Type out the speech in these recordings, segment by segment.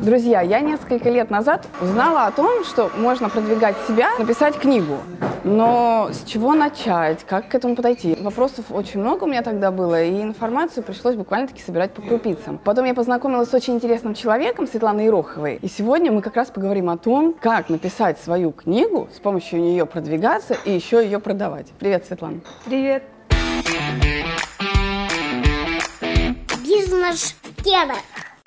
Друзья, я несколько лет назад узнала о том, что можно продвигать себя, написать книгу. Но с чего начать? Как к этому подойти? Вопросов очень много у меня тогда было, и информацию пришлось буквально-таки собирать по крупицам. Потом я познакомилась с очень интересным человеком, Светланой Ироховой, и сегодня мы как раз поговорим о том, как написать свою книгу, с помощью нее продвигаться и еще ее продавать. Привет, Светлана. Привет. Бизнес-тема.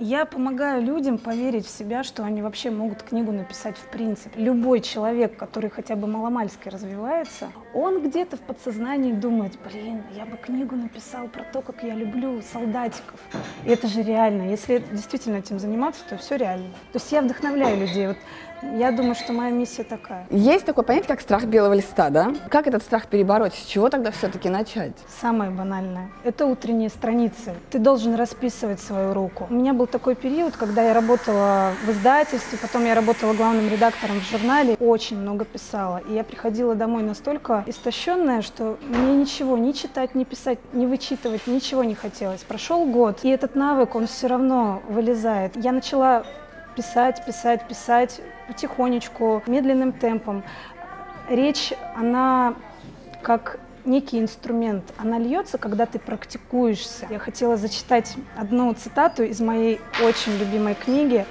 Я помогаю людям поверить в себя, что они вообще могут книгу написать в принципе. Любой человек, который хотя бы маломальски развивается, он где-то в подсознании думает, блин, я бы книгу написал про то, как я люблю солдатиков. И это же реально. Если действительно этим заниматься, то все реально. То есть я вдохновляю людей. Вот я думаю, что моя миссия такая. Есть такое понятие, как страх белого листа, да? Как этот страх перебороть? С чего тогда все-таки начать? Самое банальное – это утренние страницы. Ты должен расписывать свою руку. У меня был такой период, когда я работала в издательстве, потом я работала главным редактором в журнале, очень много писала. И я приходила домой настолько истощенная, что мне ничего ни читать, ни писать, ни вычитывать, ничего не хотелось. Прошел год, и этот навык, он все равно вылезает. Я начала писать, писать, писать потихонечку, медленным темпом. Речь, она как некий инструмент. Она льется, когда ты практикуешься. Я хотела зачитать одну цитату из моей очень любимой книги.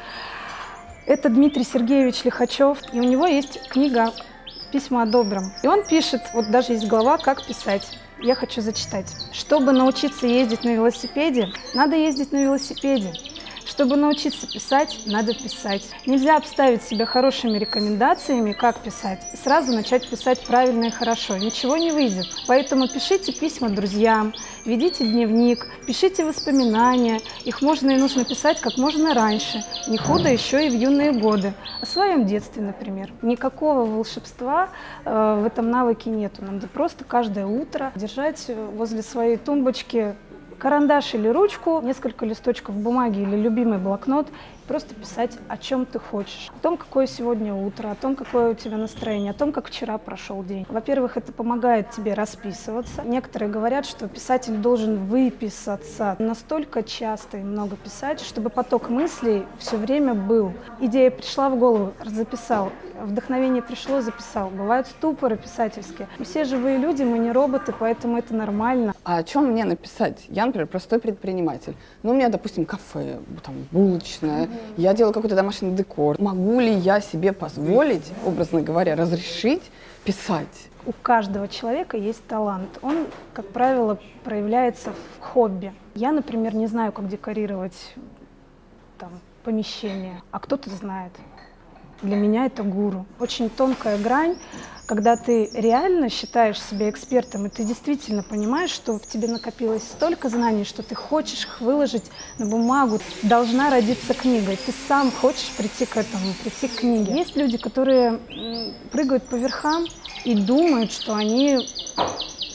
Это Дмитрий Сергеевич Лихачев, и у него есть книга «Письма о добром». И он пишет, вот даже есть глава «Как писать». Я хочу зачитать. Чтобы научиться ездить на велосипеде, надо ездить на велосипеде. Чтобы научиться писать, надо писать. Нельзя обставить себя хорошими рекомендациями, как писать, и сразу начать писать правильно и хорошо. Ничего не выйдет. Поэтому пишите письма друзьям, ведите дневник, пишите воспоминания. Их можно и нужно писать как можно раньше. Не худо еще и в юные годы. О своем детстве, например. Никакого волшебства э, в этом навыке нету. Надо просто каждое утро держать возле своей тумбочки карандаш или ручку, несколько листочков бумаги или любимый блокнот, просто писать, о чем ты хочешь. О том, какое сегодня утро, о том, какое у тебя настроение, о том, как вчера прошел день. Во-первых, это помогает тебе расписываться. Некоторые говорят, что писатель должен выписаться настолько часто и много писать, чтобы поток мыслей все время был. Идея пришла в голову, записал. Вдохновение пришло, записал. Бывают ступоры писательские. Мы все живые люди, мы не роботы, поэтому это нормально. А о чем мне написать? Я, например, простой предприниматель. Ну, у меня, допустим, кафе, там, булочная, mm-hmm я делаю какой-то домашний декор. Могу ли я себе позволить, образно говоря, разрешить писать? У каждого человека есть талант. Он, как правило, проявляется в хобби. Я, например, не знаю, как декорировать там, помещение, а кто-то знает. Для меня это гуру. Очень тонкая грань, когда ты реально считаешь себя экспертом, и ты действительно понимаешь, что в тебе накопилось столько знаний, что ты хочешь их выложить на бумагу, должна родиться книга, и ты сам хочешь прийти к этому, прийти к книге. Есть люди, которые прыгают по верхам и думают, что они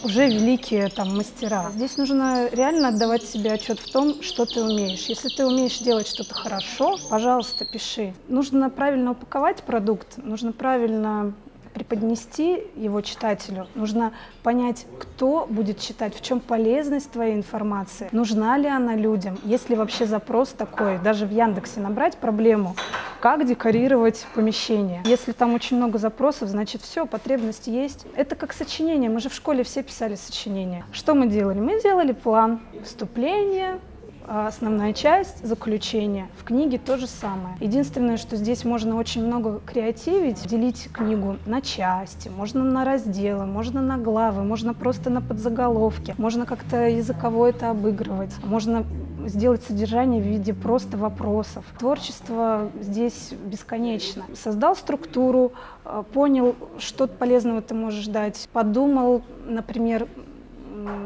уже великие там мастера. Здесь нужно реально отдавать себе отчет в том, что ты умеешь. Если ты умеешь делать что-то хорошо, пожалуйста, пиши. Нужно правильно упаковать продукт, нужно правильно преподнести его читателю, нужно понять, кто будет читать, в чем полезность твоей информации, нужна ли она людям, есть ли вообще запрос такой, даже в Яндексе набрать проблему, как декорировать помещение. Если там очень много запросов, значит все, потребность есть. Это как сочинение, мы же в школе все писали сочинения. Что мы делали? Мы делали план вступления, основная часть, заключение. В книге то же самое. Единственное, что здесь можно очень много креативить, делить книгу на части, можно на разделы, можно на главы, можно просто на подзаголовки, можно как-то языково это обыгрывать, можно сделать содержание в виде просто вопросов. Творчество здесь бесконечно. Создал структуру, а, понял, что полезного ты можешь дать, подумал, например,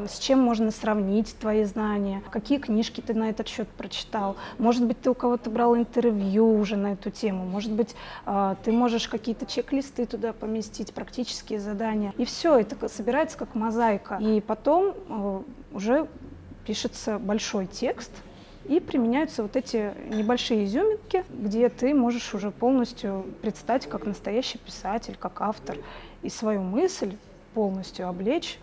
с чем можно сравнить твои знания, какие книжки ты на этот счет прочитал. Может быть, ты у кого-то брал интервью уже на эту тему, может быть, а, ты можешь какие-то чек-листы туда поместить, практические задания. И все, это собирается как мозаика. И потом а, уже пишется большой текст, и применяются вот эти небольшие изюминки, где ты можешь уже полностью предстать как настоящий писатель, как автор, и свою мысль полностью облечь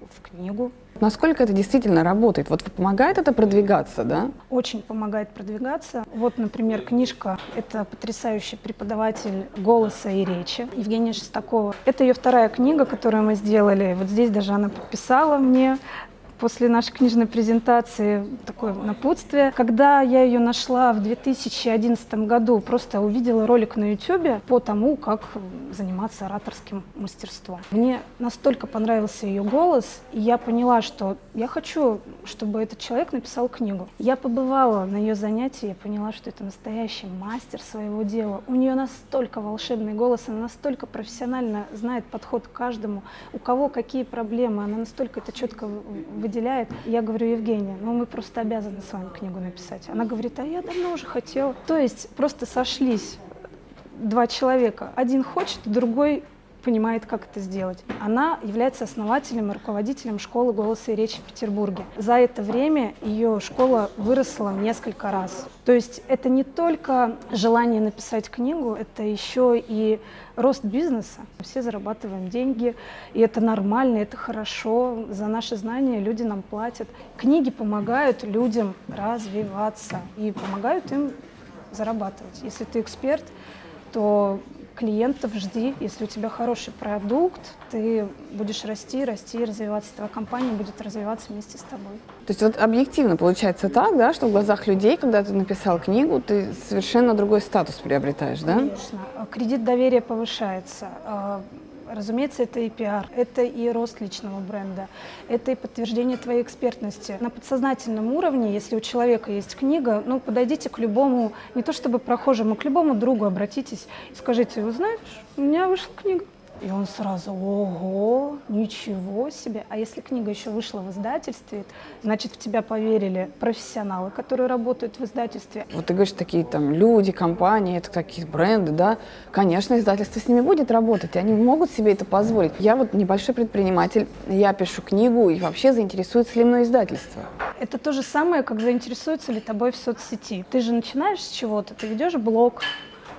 в книгу. Насколько это действительно работает? Вот помогает это продвигаться, да? Очень помогает продвигаться. Вот, например, книжка — это потрясающий преподаватель голоса и речи Евгения Шестакова. Это ее вторая книга, которую мы сделали. Вот здесь даже она подписала мне после нашей книжной презентации такое напутствие. Когда я ее нашла в 2011 году, просто увидела ролик на YouTube по тому, как заниматься ораторским мастерством. Мне настолько понравился ее голос, и я поняла, что я хочу, чтобы этот человек написал книгу. Я побывала на ее занятии, я поняла, что это настоящий мастер своего дела. У нее настолько волшебный голос, она настолько профессионально знает подход к каждому, у кого какие проблемы, она настолько это четко выделяет. Я говорю, Евгения, ну мы просто обязаны с вами книгу написать. Она говорит, а я давно уже хотела. То есть просто сошлись два человека. Один хочет, другой понимает, как это сделать. Она является основателем и руководителем школы голоса и речи в Петербурге. За это время ее школа выросла несколько раз. То есть это не только желание написать книгу, это еще и рост бизнеса. Все зарабатываем деньги, и это нормально, это хорошо. За наши знания люди нам платят. Книги помогают людям развиваться и помогают им зарабатывать. Если ты эксперт, то клиентов жди. Если у тебя хороший продукт, ты будешь расти, расти, развиваться. Твоя компания будет развиваться вместе с тобой. То есть вот объективно получается так, да, что в глазах людей, когда ты написал книгу, ты совершенно другой статус приобретаешь, да? Конечно. Кредит доверия повышается а, Разумеется, это и пиар, это и рост личного бренда, это и подтверждение твоей экспертности. На подсознательном уровне, если у человека есть книга, ну, подойдите к любому, не то чтобы прохожему, к любому другу обратитесь и скажите, вы знаешь, у меня вышла книга, и он сразу, ого, ничего себе. А если книга еще вышла в издательстве, значит, в тебя поверили профессионалы, которые работают в издательстве. Вот ты говоришь, такие там люди, компании, это такие бренды, да. Конечно, издательство с ними будет работать, и они могут себе это позволить. Я вот небольшой предприниматель, я пишу книгу, и вообще заинтересуется ли мной издательство? Это то же самое, как заинтересуется ли тобой в соцсети. Ты же начинаешь с чего-то, ты ведешь блог,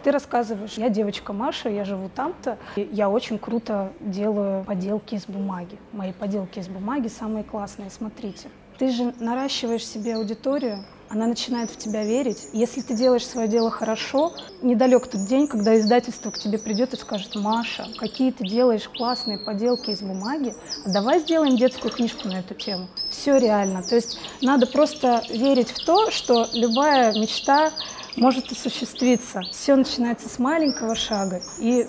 ты рассказываешь, я девочка Маша, я живу там-то, я очень круто делаю поделки из бумаги. Мои поделки из бумаги самые классные, смотрите. Ты же наращиваешь себе аудиторию, она начинает в тебя верить. Если ты делаешь свое дело хорошо, недалек тот день, когда издательство к тебе придет и скажет, Маша, какие ты делаешь классные поделки из бумаги, давай сделаем детскую книжку на эту тему. Все реально. То есть надо просто верить в то, что любая мечта может осуществиться. Все начинается с маленького шага и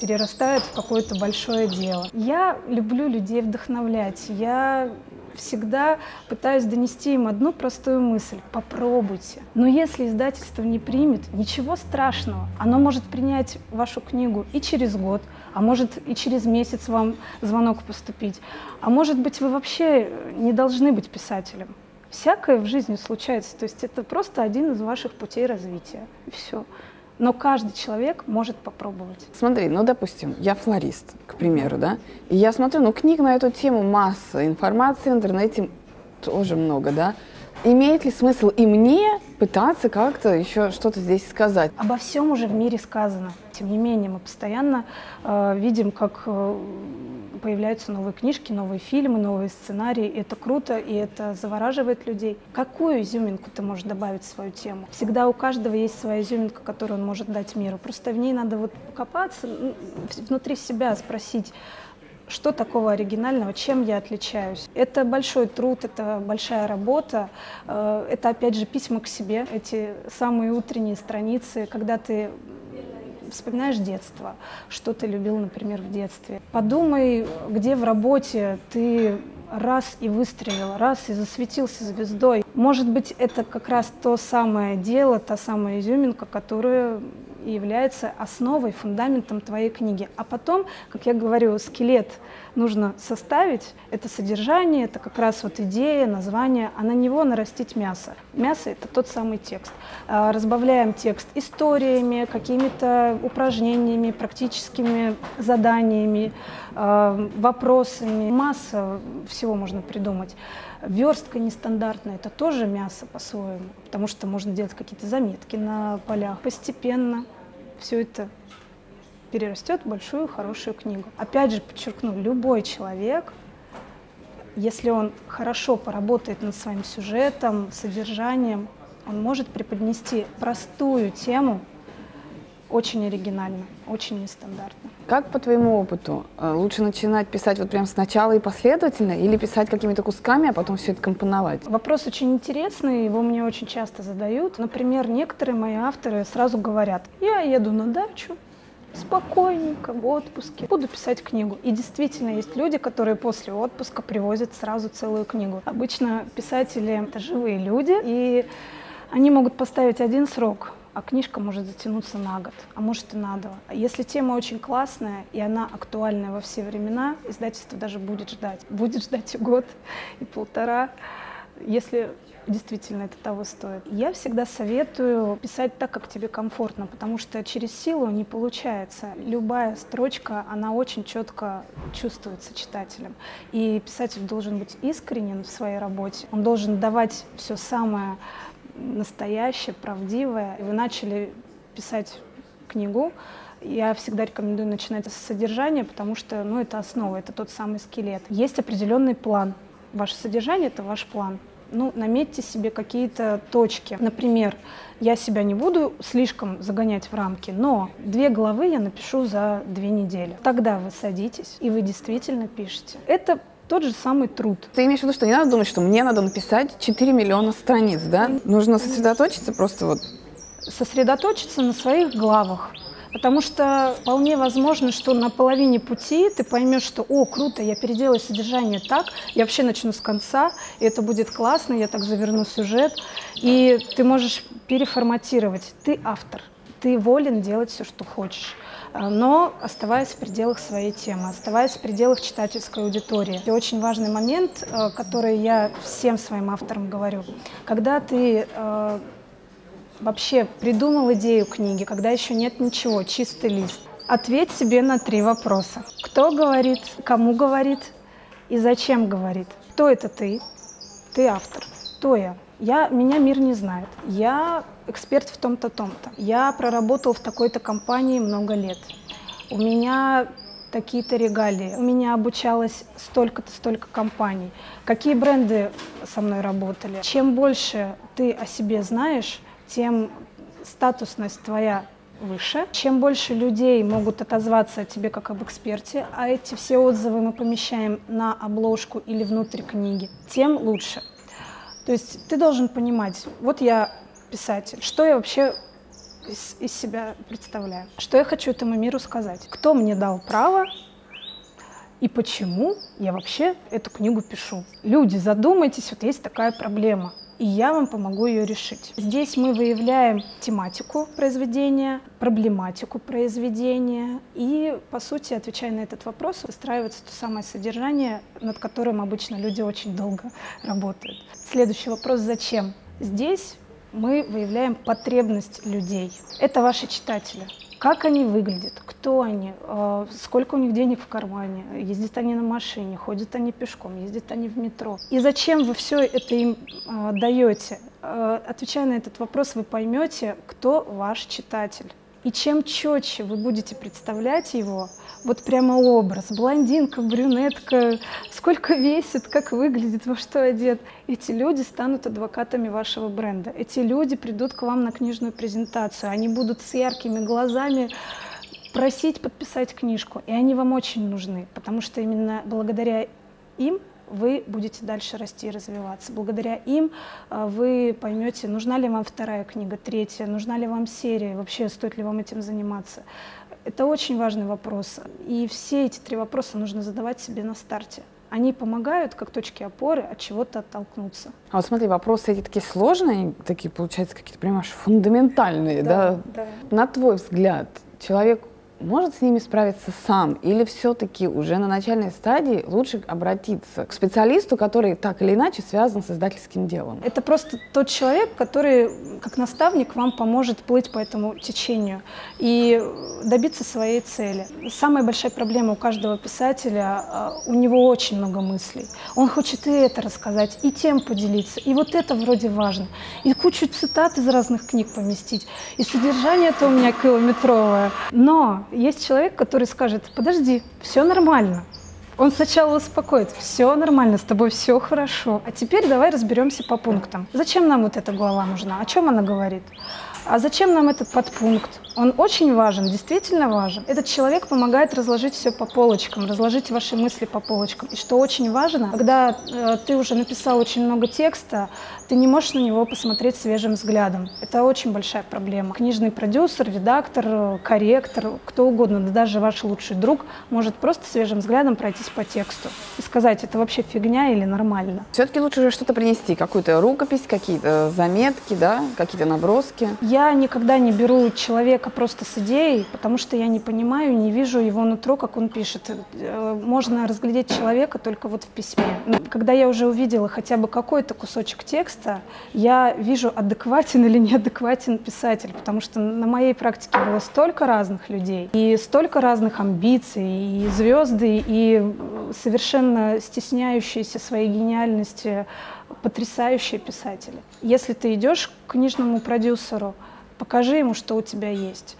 перерастает в какое-то большое дело. Я люблю людей вдохновлять. Я всегда пытаюсь донести им одну простую мысль. Попробуйте. Но если издательство не примет, ничего страшного. Оно может принять вашу книгу и через год, а может и через месяц вам звонок поступить. А может быть, вы вообще не должны быть писателем. Всякое в жизни случается, то есть это просто один из ваших путей развития. Все. Но каждый человек может попробовать. Смотри, ну, допустим, я флорист, к примеру, да, и я смотрю, ну, книг на эту тему масса, информации в интернете тоже много, да. Имеет ли смысл и мне пытаться как-то еще что-то здесь сказать? Обо всем уже в мире сказано. Тем не менее, мы постоянно э, видим, как э, появляются новые книжки, новые фильмы, новые сценарии. И это круто, и это завораживает людей. Какую изюминку ты можешь добавить в свою тему? Всегда у каждого есть своя изюминка, которую он может дать миру. Просто в ней надо вот покопаться, внутри себя спросить, что такого оригинального, чем я отличаюсь. Это большой труд, это большая работа, э, это опять же письма к себе, эти самые утренние страницы, когда ты вспоминаешь детство, что ты любил, например, в детстве. Подумай, где в работе ты раз и выстрелил, раз и засветился звездой. Может быть, это как раз то самое дело, та самая изюминка, которую является основой, фундаментом твоей книги. А потом, как я говорю, скелет нужно составить, это содержание, это как раз вот идея, название, а на него нарастить мясо. Мясо — это тот самый текст. А, разбавляем текст историями, какими-то упражнениями, практическими заданиями, а, вопросами. Масса всего можно придумать. Верстка нестандартная, это тоже мясо по-своему, потому что можно делать какие-то заметки на полях. Постепенно все это перерастет в большую хорошую книгу. Опять же, подчеркну, любой человек если он хорошо поработает над своим сюжетом, содержанием, он может преподнести простую тему очень оригинально, очень нестандартно. Как по твоему опыту, э, лучше начинать писать вот прям сначала и последовательно, или писать какими-то кусками, а потом все это компоновать? Вопрос очень интересный, его мне очень часто задают. Например, некоторые мои авторы сразу говорят, я еду на дачу, спокойненько, в отпуске, буду писать книгу. И действительно есть люди, которые после отпуска привозят сразу целую книгу. Обычно писатели — это живые люди, и они могут поставить один срок, а книжка может затянуться на год, а может и на два. Если тема очень классная и она актуальная во все времена, издательство даже будет ждать. Будет ждать и год, и полтора, если действительно это того стоит. Я всегда советую писать так, как тебе комфортно, потому что через силу не получается. Любая строчка, она очень четко чувствуется читателем. И писатель должен быть искренен в своей работе. Он должен давать все самое настоящее, правдивое. Вы начали писать книгу, я всегда рекомендую начинать с содержания, потому что ну, это основа, это тот самый скелет. Есть определенный план. Ваше содержание — это ваш план. Ну, наметьте себе какие-то точки. Например, я себя не буду слишком загонять в рамки, но две главы я напишу за две недели. Тогда вы садитесь, и вы действительно пишете. Это тот же самый труд. Ты имеешь в виду, что не надо думать, что мне надо написать 4 миллиона страниц, да? Нужно сосредоточиться просто вот... Сосредоточиться на своих главах. Потому что вполне возможно, что на половине пути ты поймешь, что «О, круто, я переделаю содержание так, я вообще начну с конца, и это будет классно, я так заверну сюжет». И ты можешь переформатировать. Ты автор, ты волен делать все, что хочешь. Э, но оставаясь в пределах своей темы, оставаясь в пределах читательской аудитории. И очень важный момент, э, который я всем своим авторам говорю. Когда ты э, вообще придумал идею книги, когда еще нет ничего, чистый лист, ответь себе на три вопроса. Кто говорит, кому говорит и зачем говорит? Кто это ты? Ты автор. Кто я? Я, меня мир не знает. Я эксперт в том-то, том-то. Я проработал в такой-то компании много лет. У меня такие-то регалии. У меня обучалось столько-то, столько компаний. Какие бренды со мной работали? Чем больше ты о себе знаешь, тем статусность твоя выше. Чем больше людей могут отозваться о тебе как об эксперте, а эти все отзывы мы помещаем на обложку или внутрь книги, тем лучше. То есть ты должен понимать, вот я писатель, что я вообще из, из себя представляю, что я хочу этому миру сказать, кто мне дал право и почему я вообще эту книгу пишу. Люди, задумайтесь, вот есть такая проблема и я вам помогу ее решить. Здесь мы выявляем тематику произведения, проблематику произведения, и, по сути, отвечая на этот вопрос, выстраивается то самое содержание, над которым обычно люди очень долго работают. Следующий вопрос «Зачем?». Здесь мы выявляем потребность людей. Это ваши читатели. Как они выглядят, кто они, э, сколько у них денег в кармане, ездят они на машине, ходят они пешком, ездят они в метро. И зачем вы все это им э, даете? Э, отвечая на этот вопрос, вы поймете, кто ваш читатель. И чем четче вы будете представлять его, вот прямо образ, блондинка, брюнетка, сколько весит, как выглядит, во что одет, эти люди станут адвокатами вашего бренда. Эти люди придут к вам на книжную презентацию, они будут с яркими глазами просить подписать книжку, и они вам очень нужны, потому что именно благодаря им вы будете дальше расти и развиваться. Благодаря им а, вы поймете, нужна ли вам вторая книга, третья, нужна ли вам серия, вообще стоит ли вам этим заниматься. Это очень важный вопрос. И все эти три вопроса нужно задавать себе на старте. Они помогают, как точки опоры, от чего-то оттолкнуться. А вот смотри, вопросы эти такие сложные, такие, получается, какие-то, понимаешь, фундаментальные, да? да? да. На твой взгляд, человек может с ними справиться сам? Или все-таки уже на начальной стадии лучше обратиться к специалисту, который так или иначе связан с издательским делом? Это просто тот человек, который как наставник вам поможет плыть по этому течению и добиться своей цели. Самая большая проблема у каждого писателя, а, у него очень много мыслей. Он хочет и это рассказать, и тем поделиться, и вот это вроде важно, и кучу цитат из разных книг поместить, и содержание это у меня километровое. Но есть человек, который скажет, подожди, все нормально, Он сначала успокоит, все нормально, с тобой все хорошо. А теперь давай разберемся по пунктам. Зачем нам вот эта глава нужна? О чем она говорит? А зачем нам этот подпункт? Он очень важен, действительно важен. Этот человек помогает разложить все по полочкам, разложить ваши мысли по полочкам. И что очень важно, когда э, ты уже написал очень много текста, ты не можешь на него посмотреть свежим взглядом. Это очень большая проблема. Книжный продюсер, редактор, корректор, кто угодно, да даже ваш лучший друг может просто свежим взглядом пройтись по тексту и сказать, это вообще фигня или нормально. Все-таки лучше же что-то принести, какую-то рукопись, какие-то заметки, да, какие-то наброски. Я никогда не беру человека просто с идеей, потому что я не понимаю, не вижу его нутро, как он пишет. Э, можно разглядеть человека только вот в письме. Но когда я уже увидела хотя бы какой-то кусочек текста, я вижу, адекватен или неадекватен писатель, потому что на моей практике было столько разных людей, и столько разных амбиций, и звезды, и совершенно стесняющиеся своей гениальности потрясающие писатели. Если ты идешь к книжному продюсеру, покажи ему, что у тебя есть.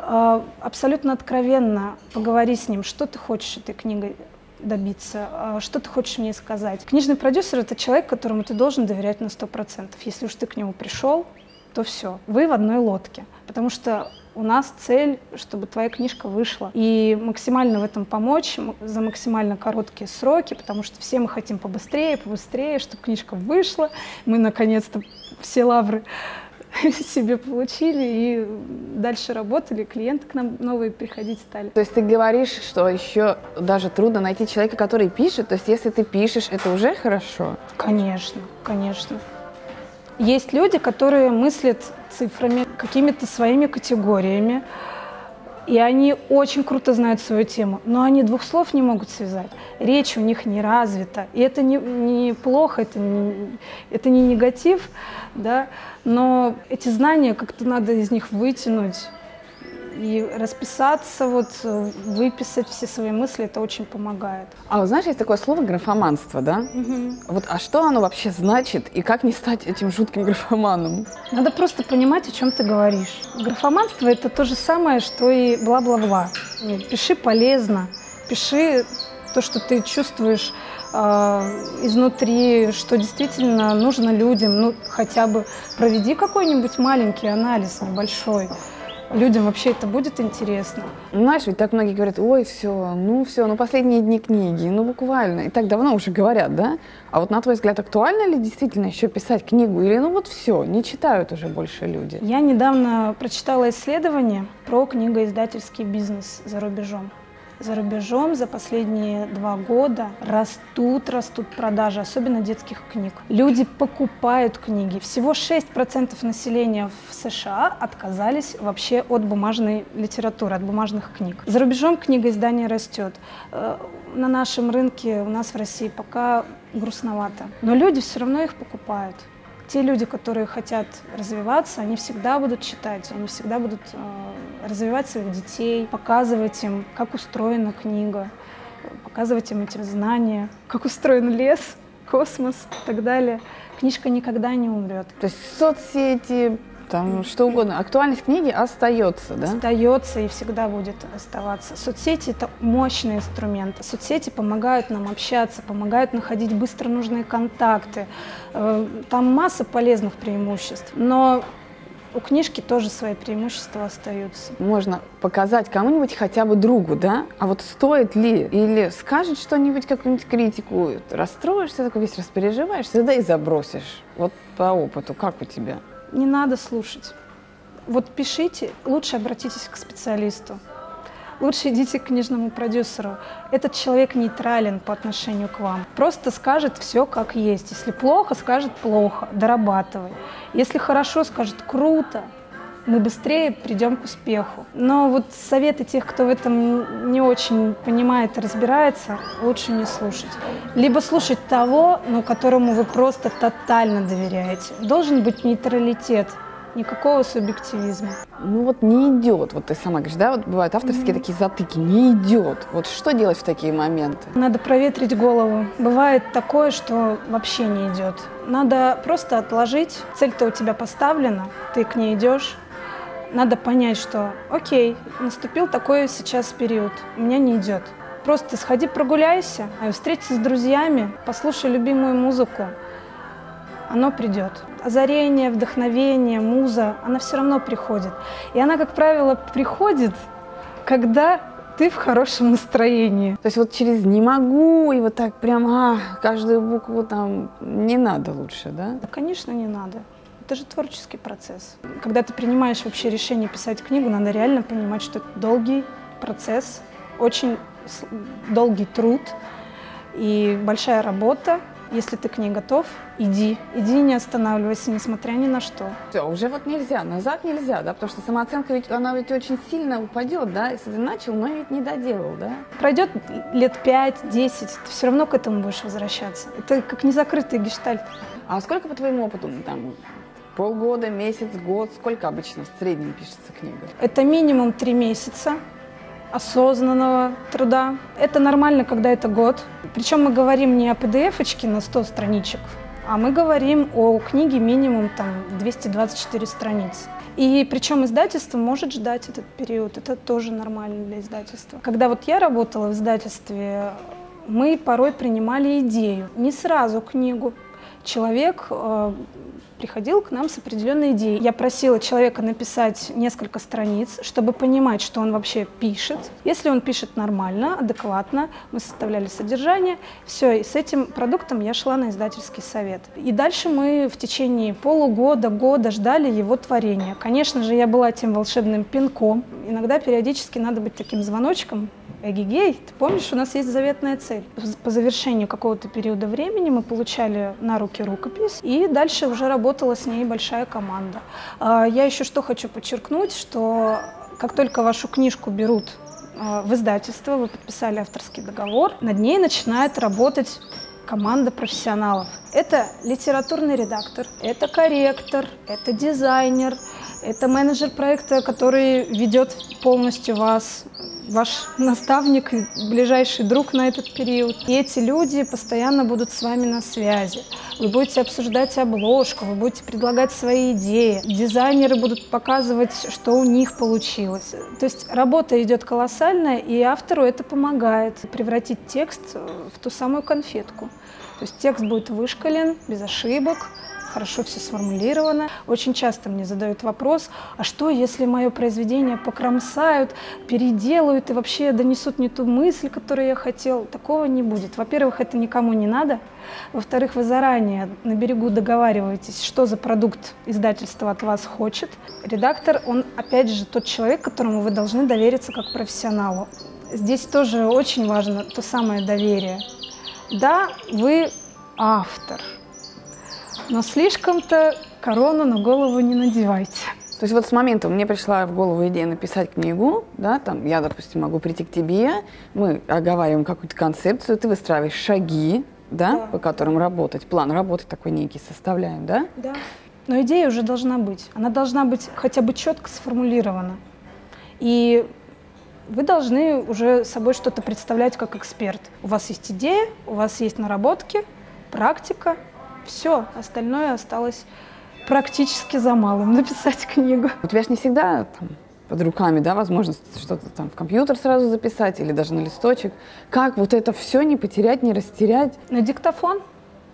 А, абсолютно откровенно поговори с ним, что ты хочешь этой книгой добиться, а, что ты хочешь мне сказать. Книжный продюсер — это человек, которому ты должен доверять на 100%. Если уж ты к нему пришел, то все, вы в одной лодке. Потому что у нас цель, чтобы твоя книжка вышла. И максимально в этом помочь за максимально короткие сроки, потому что все мы хотим побыстрее, побыстрее, чтобы книжка вышла. Мы наконец-то все лавры себе получили и дальше работали, клиенты к нам новые приходить стали. То есть ты говоришь, что еще даже трудно найти человека, который пишет, то есть если ты пишешь, это уже хорошо? Конечно, конечно. Есть люди, которые мыслят цифрами, какими-то своими категориями, и они очень круто знают свою тему, но они двух слов не могут связать. Речь у них не развита. И это не, не плохо, это не, это не негатив, да, но эти знания как-то надо из них вытянуть и расписаться, вот, выписать все свои мысли, это очень помогает. А вот знаешь, есть такое слово графоманство, да? Угу. Вот, а что оно вообще значит и как не стать этим жутким графоманом? Надо просто понимать, о чем ты говоришь. Графоманство это то же самое, что и бла-бла-бла. Пиши полезно, пиши то, что ты чувствуешь э, изнутри, что действительно нужно людям. Ну, хотя бы проведи какой-нибудь маленький анализ небольшой людям вообще это будет интересно. Знаешь, ведь так многие говорят, ой, все, ну все, ну последние дни книги, ну буквально. И так давно уже говорят, да? А вот на твой взгляд, актуально ли действительно еще писать книгу? Или ну вот все, не читают уже больше люди? Я недавно прочитала исследование про книгоиздательский бизнес за рубежом за рубежом за последние два года растут, растут продажи, особенно детских книг. Люди покупают книги. Всего 6% населения в США отказались вообще от бумажной литературы, от бумажных книг. За рубежом книга издания растет. Э, на нашем рынке у нас в России пока грустновато. Но люди все равно их покупают те люди, которые хотят развиваться, они всегда будут читать, они всегда будут э, развивать своих детей, показывать им, как устроена книга, показывать им эти знания, как устроен лес, космос и так далее. Книжка никогда не умрет. То есть соцсети, там что угодно. Актуальность книги остается, да? Остается и всегда будет оставаться. Соцсети – это мощный инструмент. Соцсети помогают нам общаться, помогают находить быстро нужные контакты. Э, там масса полезных преимуществ. Но у книжки тоже свои преимущества остаются. Можно показать кому-нибудь хотя бы другу, да? А вот стоит ли? Или скажет что-нибудь, какую-нибудь критику, расстроишься, такой весь распереживаешься, да и забросишь. Вот по опыту, как у тебя? не надо слушать. Вот пишите, лучше обратитесь к специалисту. Лучше идите к книжному продюсеру. Этот человек нейтрален по отношению к вам. Просто скажет все как есть. Если плохо, скажет плохо, дорабатывай. Если хорошо, скажет круто, мы быстрее придем к успеху. Но вот советы тех, кто в этом не очень понимает и разбирается, лучше не слушать. Либо слушать того, но которому вы просто тотально доверяете. Должен быть нейтралитет, никакого субъективизма. Ну вот не идет, вот ты сама говоришь, да, вот бывают авторские mm-hmm. такие затыки, не идет. Вот что делать в такие моменты? Надо проветрить голову. Бывает такое, что вообще не идет. Надо просто отложить. Цель-то у тебя поставлена, ты к ней идешь, надо понять, что окей, наступил такой сейчас период, у меня не идет. Просто сходи прогуляйся, встретись с друзьями, послушай любимую музыку. Оно придет. Озарение, вдохновение, муза, она все равно приходит. И она, как правило, приходит, когда ты в хорошем настроении. То есть вот через «не могу» и вот так прям а, каждую букву там не надо лучше, да? Да, конечно, не надо. Это же творческий процесс. Когда ты принимаешь вообще решение писать книгу, надо реально понимать, что это долгий процесс, очень долгий труд и большая работа. Если ты к ней готов, иди. Иди, не останавливайся, несмотря ни на что. Все, уже вот нельзя, назад нельзя, да, потому что самооценка ведь, она ведь очень сильно упадет, да, если ты начал, но ведь не доделал, да. Пройдет лет 5-10, ты все равно к этому будешь возвращаться. Это как незакрытый гештальт. А сколько по твоему опыту, ну, там, полгода, месяц, год, сколько обычно в среднем пишется книга? Это минимум три месяца осознанного труда. Это нормально, когда это год. Причем мы говорим не о PDF-очке на 100 страничек, а мы говорим о книге минимум там 224 страниц. И причем издательство может ждать этот период, это тоже нормально для издательства. Когда вот я работала в издательстве, мы порой принимали идею, не сразу книгу. Человек э, приходил к нам с определенной идеей. Я просила человека написать несколько страниц, чтобы понимать, что он вообще пишет. Если он пишет нормально, адекватно, мы составляли содержание, все, и с этим продуктом я шла на издательский совет. И дальше мы в течение полугода, года ждали его творения. Конечно же, я была тем волшебным пинком. Иногда периодически надо быть таким звоночком, Эгигей, ты помнишь, у нас есть заветная цель. По завершению какого-то периода времени мы получали на руки рукопись, и дальше уже работала с ней большая команда. А, я еще что хочу подчеркнуть, что как только вашу книжку берут а, в издательство, вы подписали авторский договор, над ней начинает работать команда профессионалов. Это литературный редактор, это корректор, это дизайнер, это менеджер проекта, который ведет полностью вас ваш наставник ближайший друг на этот период. И эти люди постоянно будут с вами на связи. Вы будете обсуждать обложку, вы будете предлагать свои идеи. Дизайнеры будут показывать, что у них получилось. То есть работа идет колоссальная, и автору это помогает превратить текст в ту самую конфетку. То есть текст будет вышкален, без ошибок, хорошо все сформулировано. Очень часто мне задают вопрос, а что, если мое произведение покромсают, переделают и вообще донесут не ту мысль, которую я хотел? Такого не будет. Во-первых, это никому не надо. Во-вторых, вы заранее на берегу договариваетесь, что за продукт издательство от вас хочет. Редактор, он опять же тот человек, которому вы должны довериться как профессионалу. Здесь тоже очень важно то самое доверие. Да, вы автор – но слишком-то корону на голову не надевайте. То есть вот с момента мне пришла в голову идея написать книгу, да, там я, допустим, могу прийти к тебе, мы оговариваем какую-то концепцию, ты выстраиваешь шаги, да, да, по которым работать, план работы такой некий составляем, да? Да. Но идея уже должна быть. Она должна быть хотя бы четко сформулирована. И вы должны уже собой что-то представлять как эксперт. У вас есть идея, у вас есть наработки, практика, все, остальное осталось практически за малым написать книгу. У тебя же не всегда там, под руками, да, возможность что-то там в компьютер сразу записать или даже на листочек. Как вот это все не потерять, не растерять? На диктофон.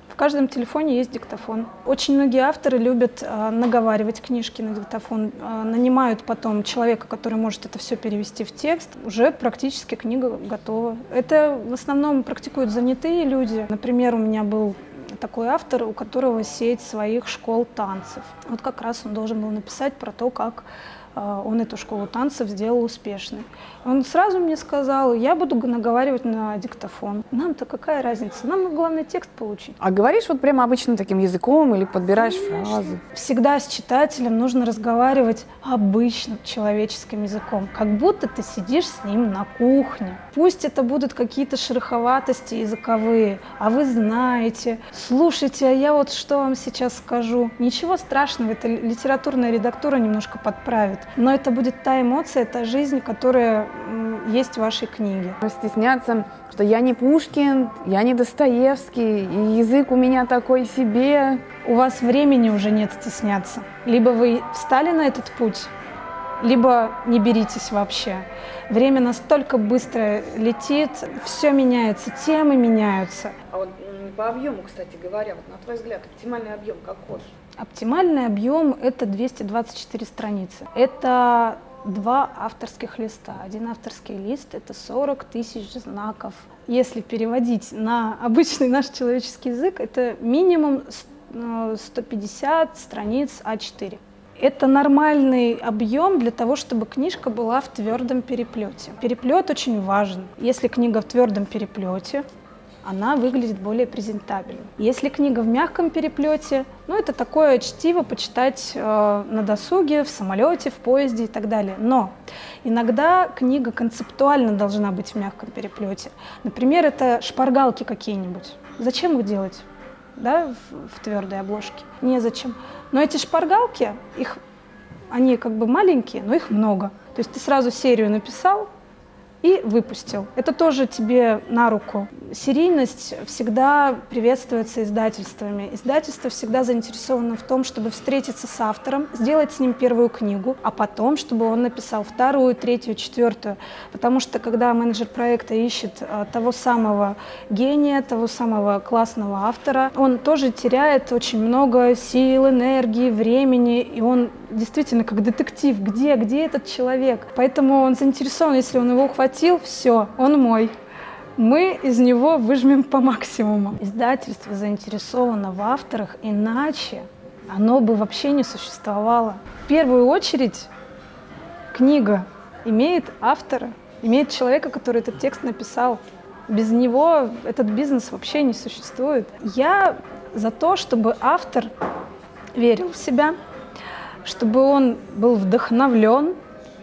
В каждом телефоне есть диктофон. Очень многие авторы любят э, наговаривать книжки на диктофон, э, нанимают потом человека, который может это все перевести в текст. Уже практически книга готова. Это в основном практикуют занятые люди. Например, у меня был такой автор, у которого сеть своих школ танцев. Вот как раз он должен был написать про то, как а, он эту школу танцев сделал успешной. Он сразу мне сказал, я буду наговаривать на диктофон. Нам-то какая разница? Нам главное текст получить. А говоришь вот прямо обычным таким языком или подбираешь Конечно. фразы? Всегда с читателем нужно разговаривать обычным человеческим языком, как будто ты сидишь с ним на кухне. Пусть это будут какие-то шероховатости языковые, а вы знаете, слушайте, а я вот что вам сейчас скажу. Ничего страшного, это литературная редактура немножко подправит. Но это будет та эмоция, та жизнь, которая есть в вашей книге. Стесняться, что я не Пушкин, я не Достоевский, и язык у меня такой себе. У вас времени уже нет стесняться. Либо вы встали на этот путь, либо не беритесь вообще. Время настолько быстро летит, все меняется, темы меняются. А вот по объему, кстати говоря, вот на твой взгляд, оптимальный объем какой? Оптимальный объем – это 224 страницы. Это два авторских листа. Один авторский лист – это 40 тысяч знаков. Если переводить на обычный наш человеческий язык, это минимум 150 э, страниц А4. Это нормальный объем для того, чтобы книжка была в твердом переплете. Переплет очень важен. Если книга в твердом переплете, она выглядит более презентабельно. Если книга в мягком переплете, ну это такое чтиво почитать э, на досуге, в самолете, в поезде и так далее. Но иногда книга концептуально должна быть в мягком переплете. Например, это шпаргалки какие-нибудь. Зачем их делать? Да, в, в твердой обложке. Незачем. Но эти шпаргалки, их, они как бы маленькие, но их много. То есть ты сразу серию написал, и выпустил. Это тоже тебе на руку. Серийность всегда приветствуется издательствами. Издательство всегда заинтересовано в том, чтобы встретиться с автором, сделать с ним первую книгу, а потом, чтобы он написал вторую, третью, четвертую. Потому что когда менеджер проекта ищет а, того самого гения, того самого классного автора, он тоже теряет очень много сил, энергии, времени, и он действительно как детектив, где, где этот человек. Поэтому он заинтересован, если он его ухватил, все, он мой. Мы из него выжмем по максимуму. Издательство заинтересовано в авторах, иначе оно бы вообще не существовало. В первую очередь книга имеет автора, имеет человека, который этот текст написал. Без него этот бизнес вообще не существует. Я за то, чтобы автор верил в себя, чтобы он был вдохновлен,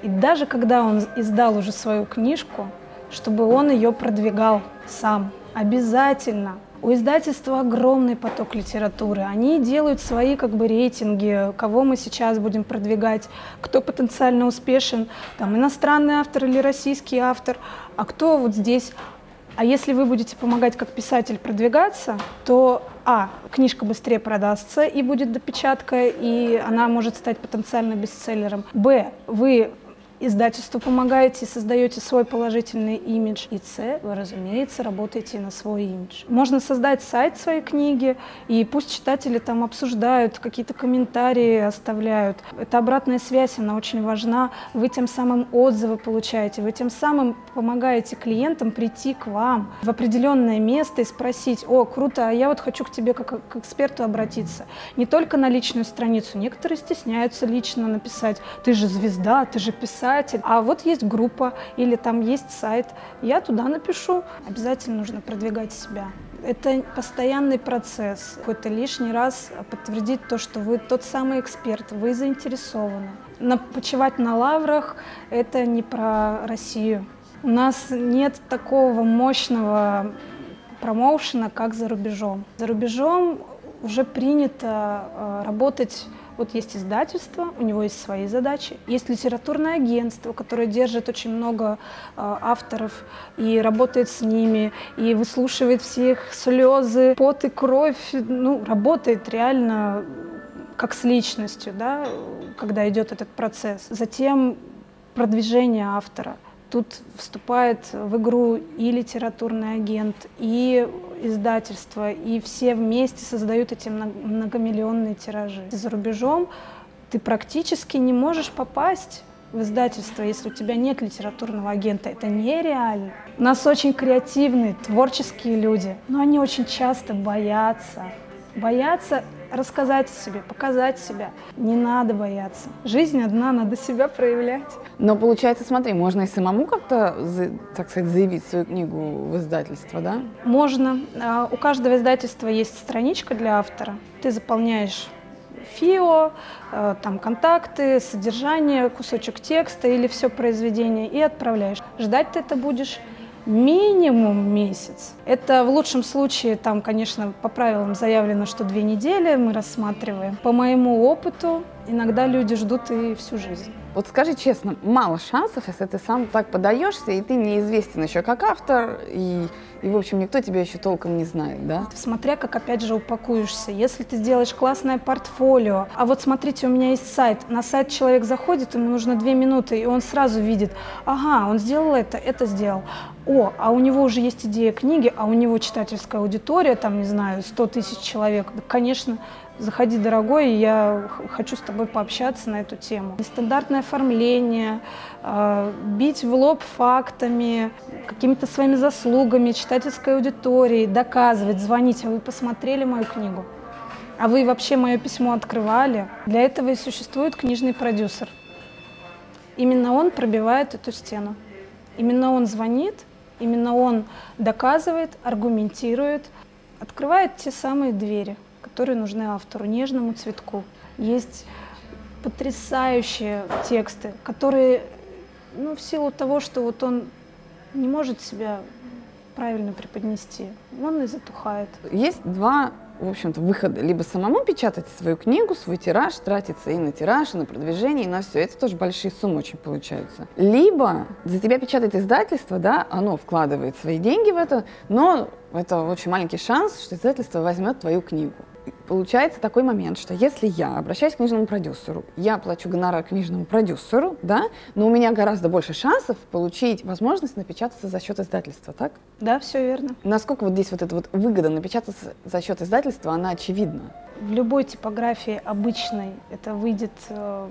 и даже когда он издал уже свою книжку, чтобы он ее продвигал сам, обязательно. У издательства огромный поток литературы. Они делают свои как бы рейтинги, кого мы сейчас будем продвигать, кто потенциально успешен, там иностранный автор или российский автор, а кто вот здесь. А если вы будете помогать как писатель продвигаться, то а, книжка быстрее продастся и будет допечатка, и она может стать потенциально бестселлером. Б, вы издательству помогаете, создаете свой положительный имидж. И С, вы, разумеется, работаете на свой имидж. Можно создать сайт своей книги, и пусть читатели там обсуждают, какие-то комментарии оставляют. Эта обратная связь, она очень важна. Вы тем самым отзывы получаете, вы тем самым помогаете клиентам прийти к вам в определенное место и спросить, о, круто, а я вот хочу к тебе как к эксперту обратиться. Не только на личную страницу, некоторые стесняются лично написать, ты же звезда, ты же писатель, писатель, а вот есть группа или там есть сайт, я туда напишу. Обязательно нужно продвигать себя. Это постоянный процесс. Какой-то лишний раз подтвердить то, что вы тот самый эксперт, вы заинтересованы. Но почивать на лаврах – это не про Россию. У нас нет такого мощного промоушена, как за рубежом. За рубежом уже принято э, работать вот есть издательство, у него есть свои задачи, есть литературное агентство, которое держит очень много э, авторов и работает с ними, и выслушивает всех. Слезы, пот и кровь, ну, работает реально как с личностью, да, когда идет этот процесс. Затем продвижение автора – Тут вступает в игру и литературный агент, и издательство, и все вместе создают эти многомиллионные тиражи. За рубежом ты практически не можешь попасть в издательство, если у тебя нет литературного агента. Это нереально. У нас очень креативные, творческие люди, но они очень часто боятся. Боятся рассказать о себе, показать себя. Не надо бояться. Жизнь одна, надо себя проявлять. Но получается, смотри, можно и самому как-то, так сказать, заявить свою книгу в издательство, да? Можно. А, у каждого издательства есть страничка для автора. Ты заполняешь ФИО, э, там контакты, содержание, кусочек текста или все произведение и отправляешь. Ждать ты это будешь минимум месяц. Это в лучшем случае, там, конечно, по правилам заявлено, что две недели мы рассматриваем. По моему опыту, Иногда люди ждут и всю жизнь. Вот скажи честно, мало шансов, если ты сам так подаешься, и ты неизвестен еще как автор, и, и в общем, никто тебя еще толком не знает, да? Смотря как, опять же, упакуешься. Если ты сделаешь классное портфолио, а вот смотрите, у меня есть сайт, на сайт человек заходит, ему нужно две минуты, и он сразу видит, ага, он сделал это, это сделал. О, а у него уже есть идея книги, а у него читательская аудитория, там, не знаю, 100 тысяч человек. Да, конечно, заходи, дорогой, я хочу с тобой пообщаться на эту тему. Нестандартное оформление, а, бить в лоб фактами, какими-то своими заслугами, читательской аудиторией, доказывать, звонить, а вы посмотрели мою книгу? А вы вообще мое письмо открывали? Для этого и существует книжный продюсер. Именно он пробивает эту стену. Именно он звонит, именно он доказывает, аргументирует, открывает те самые двери – которые нужны автору, нежному цветку. Есть потрясающие тексты, которые, ну, в силу того, что вот он не может себя правильно преподнести, он и затухает. Есть два в общем-то, выхода. Либо самому печатать свою книгу, свой тираж, тратиться и на тираж, и на продвижение, и на все. Это тоже большие суммы очень получаются. Либо за тебя печатает издательство, да, оно вкладывает свои деньги в это, но это очень маленький шанс, что издательство возьмет твою книгу получается такой момент, что если я обращаюсь к книжному продюсеру, я плачу гонорар книжному продюсеру, да, но у меня гораздо больше шансов получить возможность напечататься за счет издательства, так? Да, все верно. Насколько вот здесь вот эта вот выгода напечататься за счет издательства, она очевидна? В любой типографии обычной это выйдет, э,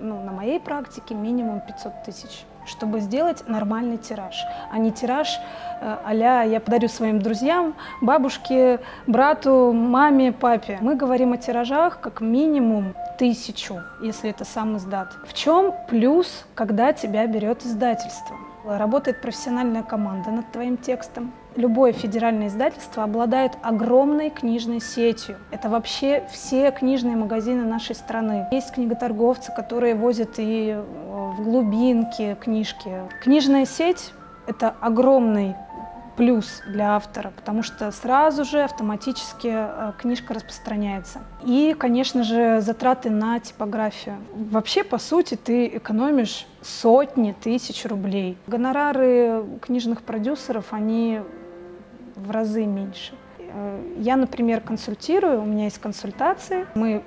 ну, на моей практике минимум 500 тысяч чтобы сделать нормальный тираж, а не тираж а я подарю своим друзьям, бабушке, брату, маме, папе. Мы говорим о тиражах как минимум тысячу, если это сам издат. В чем плюс, когда тебя берет издательство? Работает профессиональная команда над твоим текстом. Любое федеральное издательство обладает огромной книжной сетью. Это вообще все книжные магазины нашей страны. Есть книготорговцы, которые возят и в глубинки книжки. Книжная сеть — это огромный плюс для автора, потому что сразу же автоматически э, книжка распространяется. И, конечно же, затраты на типографию. Вообще, по сути, ты экономишь сотни тысяч рублей. Гонорары книжных продюсеров, они в разы меньше. Э, я, например, консультирую, у меня есть консультации. Мы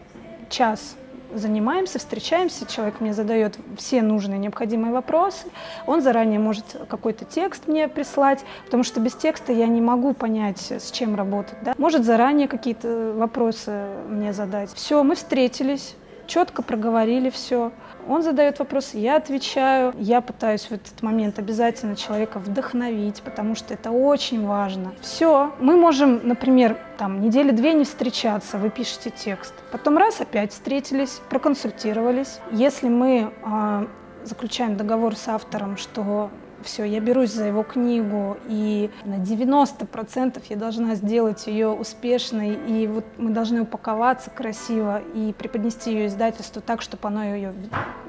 час занимаемся, встречаемся, человек мне задает все нужные необходимые вопросы, он заранее может какой-то текст мне прислать, потому что без текста я не могу понять, с чем работать. Да? Может заранее какие-то вопросы мне задать. Все, мы встретились, четко проговорили все. Он задает вопросы, я отвечаю. Я пытаюсь в этот момент обязательно человека вдохновить, потому что это очень важно. Все, мы можем, например, там недели две не встречаться, вы пишете текст. Потом раз опять встретились, проконсультировались. Если мы э, заключаем договор с автором, что все, я берусь за его книгу, и на 90% я должна сделать ее успешной, и вот мы должны упаковаться красиво и преподнести ее издательству так, чтобы оно ее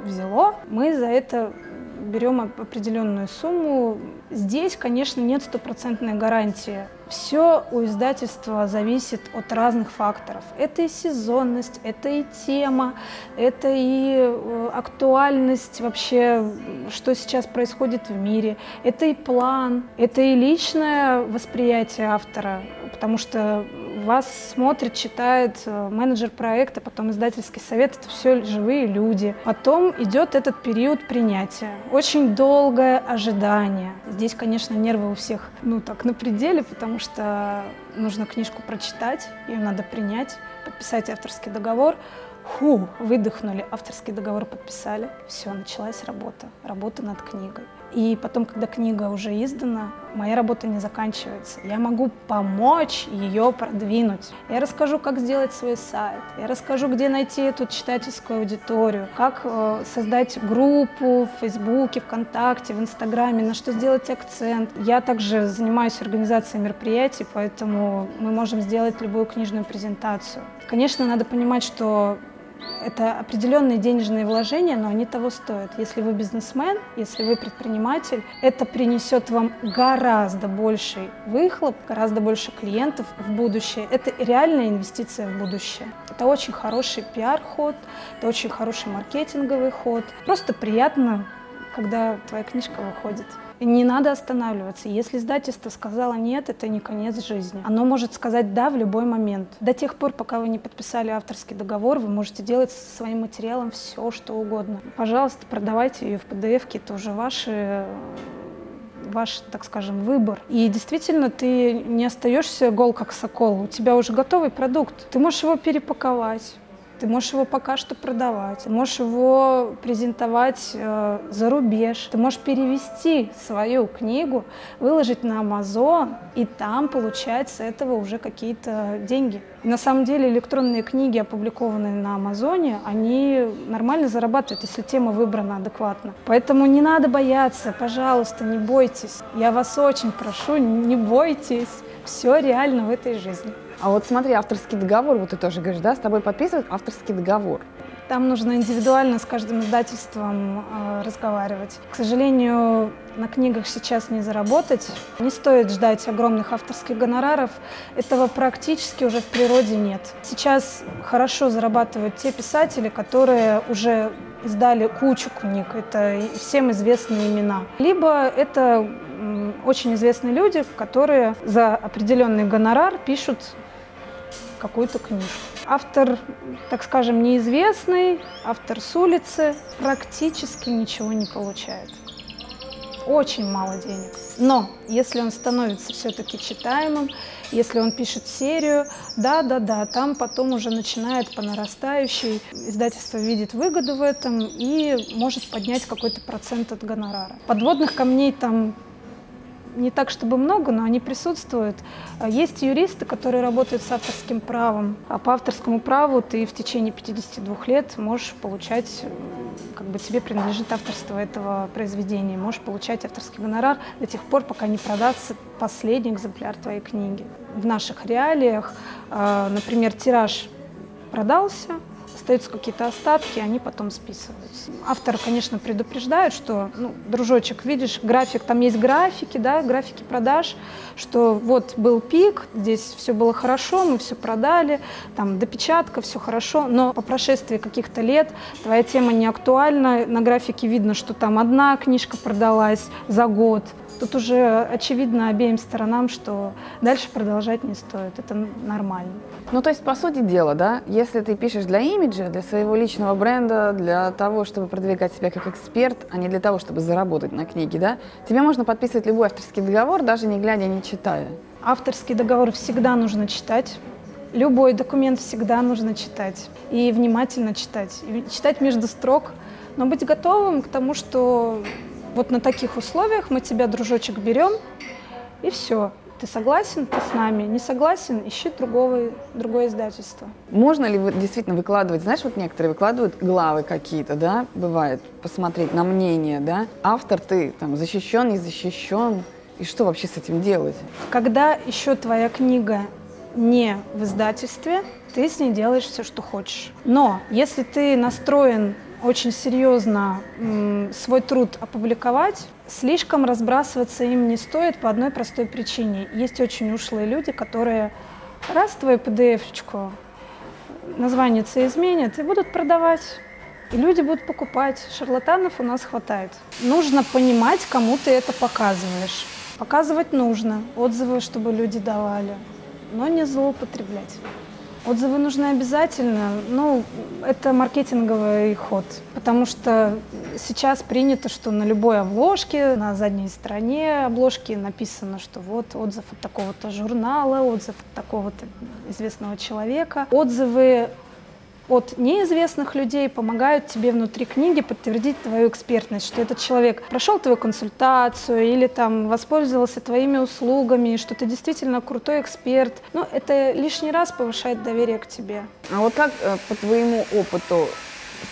взяло. Мы за это берем определенную сумму. Здесь, конечно, нет стопроцентной гарантии все у издательства зависит от разных факторов. Это и сезонность, это и тема, это и э, актуальность вообще, что сейчас происходит в мире, это и план, это и личное восприятие автора, потому что вас смотрит, читает э, менеджер проекта, потом издательский совет, это все живые люди. Потом идет этот период принятия. Очень долгое ожидание. Здесь, конечно, нервы у всех, ну, так, на пределе, потому что нужно книжку прочитать, ее надо принять, подписать авторский договор. Фу, выдохнули, авторский договор подписали. Все, началась работа, работа над книгой. И потом, когда книга уже издана, моя работа не заканчивается. Я могу помочь ее продвинуть. Я расскажу, как сделать свой сайт. Я расскажу, где найти эту читательскую аудиторию, как э, создать группу в Фейсбуке, ВКонтакте, в Инстаграме, на что сделать акцент. Я также занимаюсь организацией мероприятий, поэтому мы можем сделать любую книжную презентацию. Конечно, надо понимать, что Это определенные денежные вложения, но они того стоят. Если вы бизнесмен, если вы предприниматель, это принесет вам гораздо больший выхлоп, гораздо больше клиентов в будущее. Это реальная инвестиция в будущее. Это очень хороший пиар-ход, это очень хороший маркетинговый ход. Просто приятно, когда твоя книжка выходит. Не надо останавливаться. Если издательство сказало нет, это не конец жизни. Оно может сказать да в любой момент. До тех пор, пока вы не подписали авторский договор, вы можете делать со своим материалом все, что угодно. Пожалуйста, продавайте ее в PDF, это уже ваши ваш, так скажем, выбор. И действительно, ты не остаешься гол как сокол. У тебя уже готовый продукт. Ты можешь его перепаковать, ты можешь его пока что продавать, можешь его презентовать э, за рубеж, ты можешь перевести свою книгу, выложить на Amazon и там получать с этого уже какие-то деньги. На самом деле электронные книги, опубликованные на Амазоне, они нормально зарабатывают, если тема выбрана адекватно. Поэтому не надо бояться, пожалуйста, не бойтесь. Я вас очень прошу, не бойтесь. Все реально в этой жизни. А вот смотри, авторский договор, вот ты тоже говоришь, да, с тобой подписывают авторский договор. Там нужно индивидуально с каждым издательством э, разговаривать. К сожалению, на книгах сейчас не заработать. Не стоит ждать огромных авторских гонораров. Этого практически уже в природе нет. Сейчас хорошо зарабатывают те писатели, которые уже издали кучу книг. Это всем известные имена. Либо это очень известные люди, которые за определенный гонорар пишут какую-то книжку. Автор, так скажем, неизвестный, автор с улицы практически ничего не получает. Очень мало денег. Но если он становится все-таки читаемым, если он пишет серию, да-да-да, там потом уже начинает по нарастающей. Издательство видит выгоду в этом и может поднять какой-то процент от гонорара. Подводных камней там не так, чтобы много, но они присутствуют. Есть юристы, которые работают с авторским правом. А по авторскому праву ты в течение 52 лет можешь получать, как бы тебе принадлежит авторство этого произведения, можешь получать авторский гонорар до тех пор, пока не продастся последний экземпляр твоей книги. В наших реалиях, а, например, тираж продался, остаются какие-то остатки, они потом списываются. Автор, конечно, предупреждает, что, ну, дружочек, видишь, график, там есть графики, да, графики продаж, что вот был пик, здесь все было хорошо, мы все продали, там допечатка, все хорошо, но по прошествии каких-то лет твоя тема не актуальна, на графике видно, что там одна книжка продалась за год, Тут уже очевидно обеим сторонам, что дальше продолжать не стоит. Это нормально. Ну, то есть, по сути дела, да, если ты пишешь для имиджа, для своего личного бренда, для того, чтобы продвигать себя как эксперт, а не для того, чтобы заработать на книге, да, тебе можно подписывать любой авторский договор, даже не глядя, не читая. Авторский договор всегда нужно читать. Любой документ всегда нужно читать. И внимательно читать. И читать между строк, но быть готовым к тому, что вот на таких условиях мы тебя, дружочек, берем, и все. Ты согласен, ты с нами. Не согласен, ищи другого, другое издательство. Можно ли действительно выкладывать, знаешь, вот некоторые выкладывают главы какие-то, да, бывает, посмотреть на мнение, да. Автор ты там защищен, не защищен, и что вообще с этим делать? Когда еще твоя книга не в издательстве, ты с ней делаешь все, что хочешь. Но если ты настроен очень серьезно свой труд опубликовать, слишком разбрасываться им не стоит по одной простой причине. Есть очень ушлые люди, которые раз твою PDF-очку название изменят и будут продавать. И люди будут покупать. Шарлатанов у нас хватает. Нужно понимать, кому ты это показываешь. Показывать нужно, отзывы, чтобы люди давали, но не злоупотреблять. Отзывы нужны обязательно. Ну, это маркетинговый ход, потому что сейчас принято, что на любой обложке, на задней стороне обложки написано, что вот отзыв от такого-то журнала, отзыв от такого-то известного человека. Отзывы от неизвестных людей помогают тебе внутри книги подтвердить твою экспертность, что этот человек прошел твою консультацию или там воспользовался твоими услугами, что ты действительно крутой эксперт. Но это лишний раз повышает доверие к тебе. А вот как э, по твоему опыту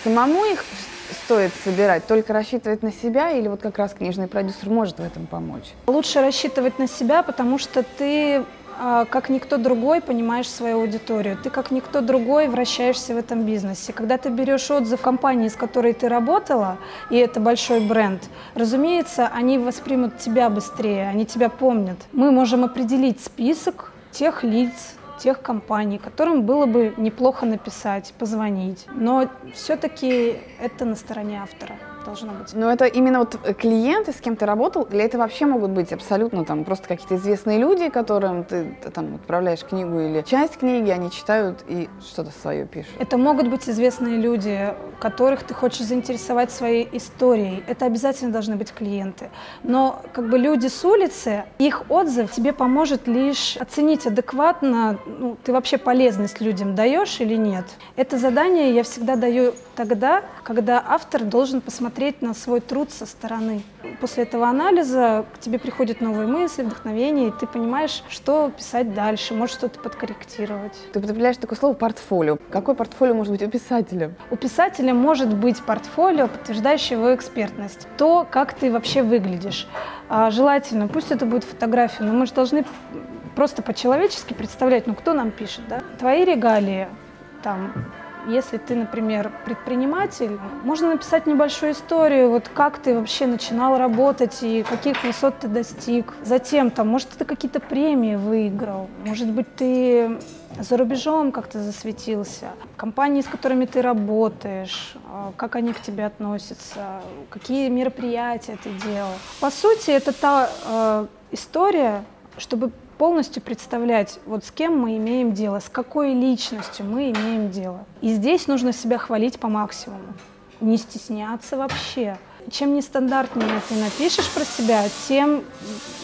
самому их стоит собирать? Только рассчитывать на себя или вот как раз книжный продюсер может в этом помочь? Лучше рассчитывать на себя, потому что ты как никто другой понимаешь свою аудиторию, ты как никто другой вращаешься в этом бизнесе. Когда ты берешь отзыв компании, с которой ты работала, и это большой бренд, разумеется, они воспримут тебя быстрее, они тебя помнят. Мы можем определить список тех лиц, тех компаний, которым было бы неплохо написать, позвонить. Но все-таки это на стороне автора должно быть. Но это именно вот клиенты, с кем ты работал, или это вообще могут быть абсолютно там просто какие-то известные люди, которым ты, ты там отправляешь книгу или часть книги, они читают и что-то свое пишут? Это могут быть известные люди, которых ты хочешь заинтересовать своей историей. Это обязательно должны быть клиенты. Но как бы люди с улицы, их отзыв тебе поможет лишь оценить адекватно, ну, ты вообще полезность людям даешь или нет. Это задание я всегда даю тогда, когда автор должен посмотреть на свой труд со стороны. После этого анализа к тебе приходят новые мысли, вдохновение, и ты понимаешь, что писать дальше, может что-то подкорректировать. Ты употребляешь такое слово «портфолио». Какое портфолио может быть у писателя? У писателя может быть портфолио, подтверждающее его экспертность. То, как ты вообще выглядишь. А желательно, пусть это будет фотография, но мы же должны просто по-человечески представлять, ну кто нам пишет, да? Твои регалии, там, если ты, например, предприниматель, можно написать небольшую историю, вот как ты вообще начинал работать и каких высот ты достиг. Затем, там, может, ты какие-то премии выиграл, может быть, ты за рубежом как-то засветился, компании, с которыми ты работаешь, а, как они к тебе относятся, какие мероприятия ты делал. По сути, это та э, история, чтобы полностью представлять, вот с кем мы имеем дело, с какой личностью мы имеем дело. И здесь нужно себя хвалить по максимуму, не стесняться вообще. Чем нестандартнее ты напишешь про себя, тем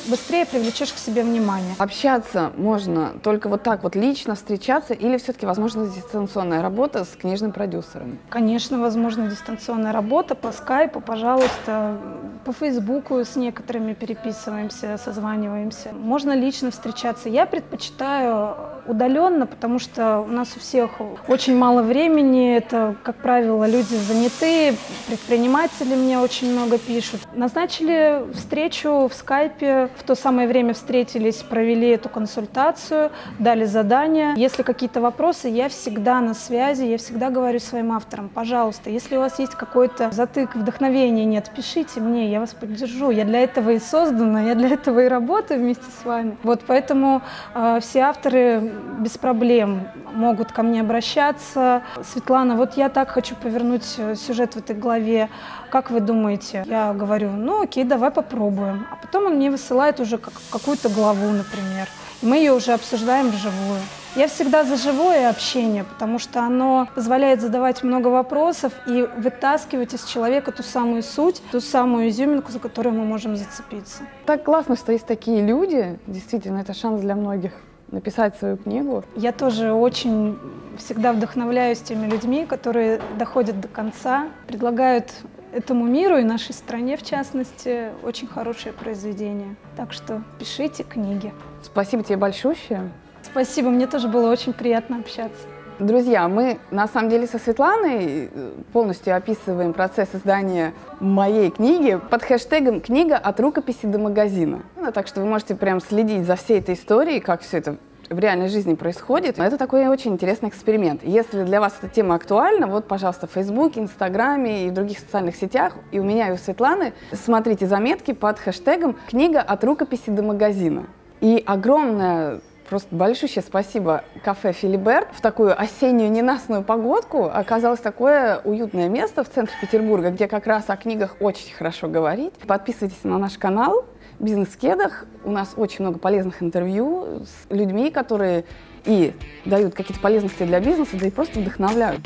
быстрее привлечешь к себе внимание. Общаться можно только вот так вот лично встречаться или все-таки возможно дистанционная работа с книжным продюсером? Конечно, возможно дистанционная работа по скайпу, пожалуйста, по фейсбуку с некоторыми переписываемся, созваниваемся. Можно лично встречаться. Я предпочитаю удаленно, потому что у нас у всех очень мало времени, это, как правило, люди заняты, предприниматели мне очень много пишут. Назначили встречу в скайпе, в то самое время встретились, провели эту консультацию, дали задание. Если какие-то вопросы, я всегда на связи, я всегда говорю своим авторам, пожалуйста, если у вас есть какой-то затык, вдохновения нет, пишите мне, я вас поддержу. Я для этого и создана, я для этого и работаю вместе с вами. Вот поэтому э, все авторы без проблем могут ко мне обращаться. Светлана, вот я так хочу повернуть э, сюжет в этой главе. Как вы думаете? Я говорю, ну окей, давай попробуем. А потом он мне высылает уже как, какую-то главу, например. И мы ее уже обсуждаем вживую. Я всегда за живое общение, потому что оно позволяет задавать много вопросов и вытаскивать из человека ту самую суть, ту самую изюминку, за которую мы можем зацепиться. Так классно, что есть такие люди. Действительно, это шанс для многих написать свою книгу. Я тоже очень всегда вдохновляюсь теми людьми, которые доходят до конца, предлагают этому миру и нашей стране, в частности, очень хорошее произведение. Так что пишите книги. Спасибо тебе большое. Спасибо, мне тоже было очень приятно общаться. Друзья, мы на самом деле со Светланой э, полностью описываем процесс издания моей книги под хэштегом «Книга от рукописи до магазина». Ну, так что вы можете прям следить за всей этой историей, как все это в реальной жизни происходит. Это такой очень интересный эксперимент. Если для вас эта тема актуальна, вот, пожалуйста, в Фейсбуке, Инстаграме и в других социальных сетях, и у меня, и у Светланы, смотрите заметки под хэштегом «Книга от рукописи до магазина». И огромное Просто большое спасибо кафе «Филиберт». В такую осеннюю ненастную погодку оказалось такое уютное место в центре Петербурга, где как раз о книгах очень хорошо говорить. Подписывайтесь на наш канал «Бизнес-кедах». У нас очень много полезных интервью с людьми, которые и дают какие-то полезности для бизнеса, да и просто вдохновляют.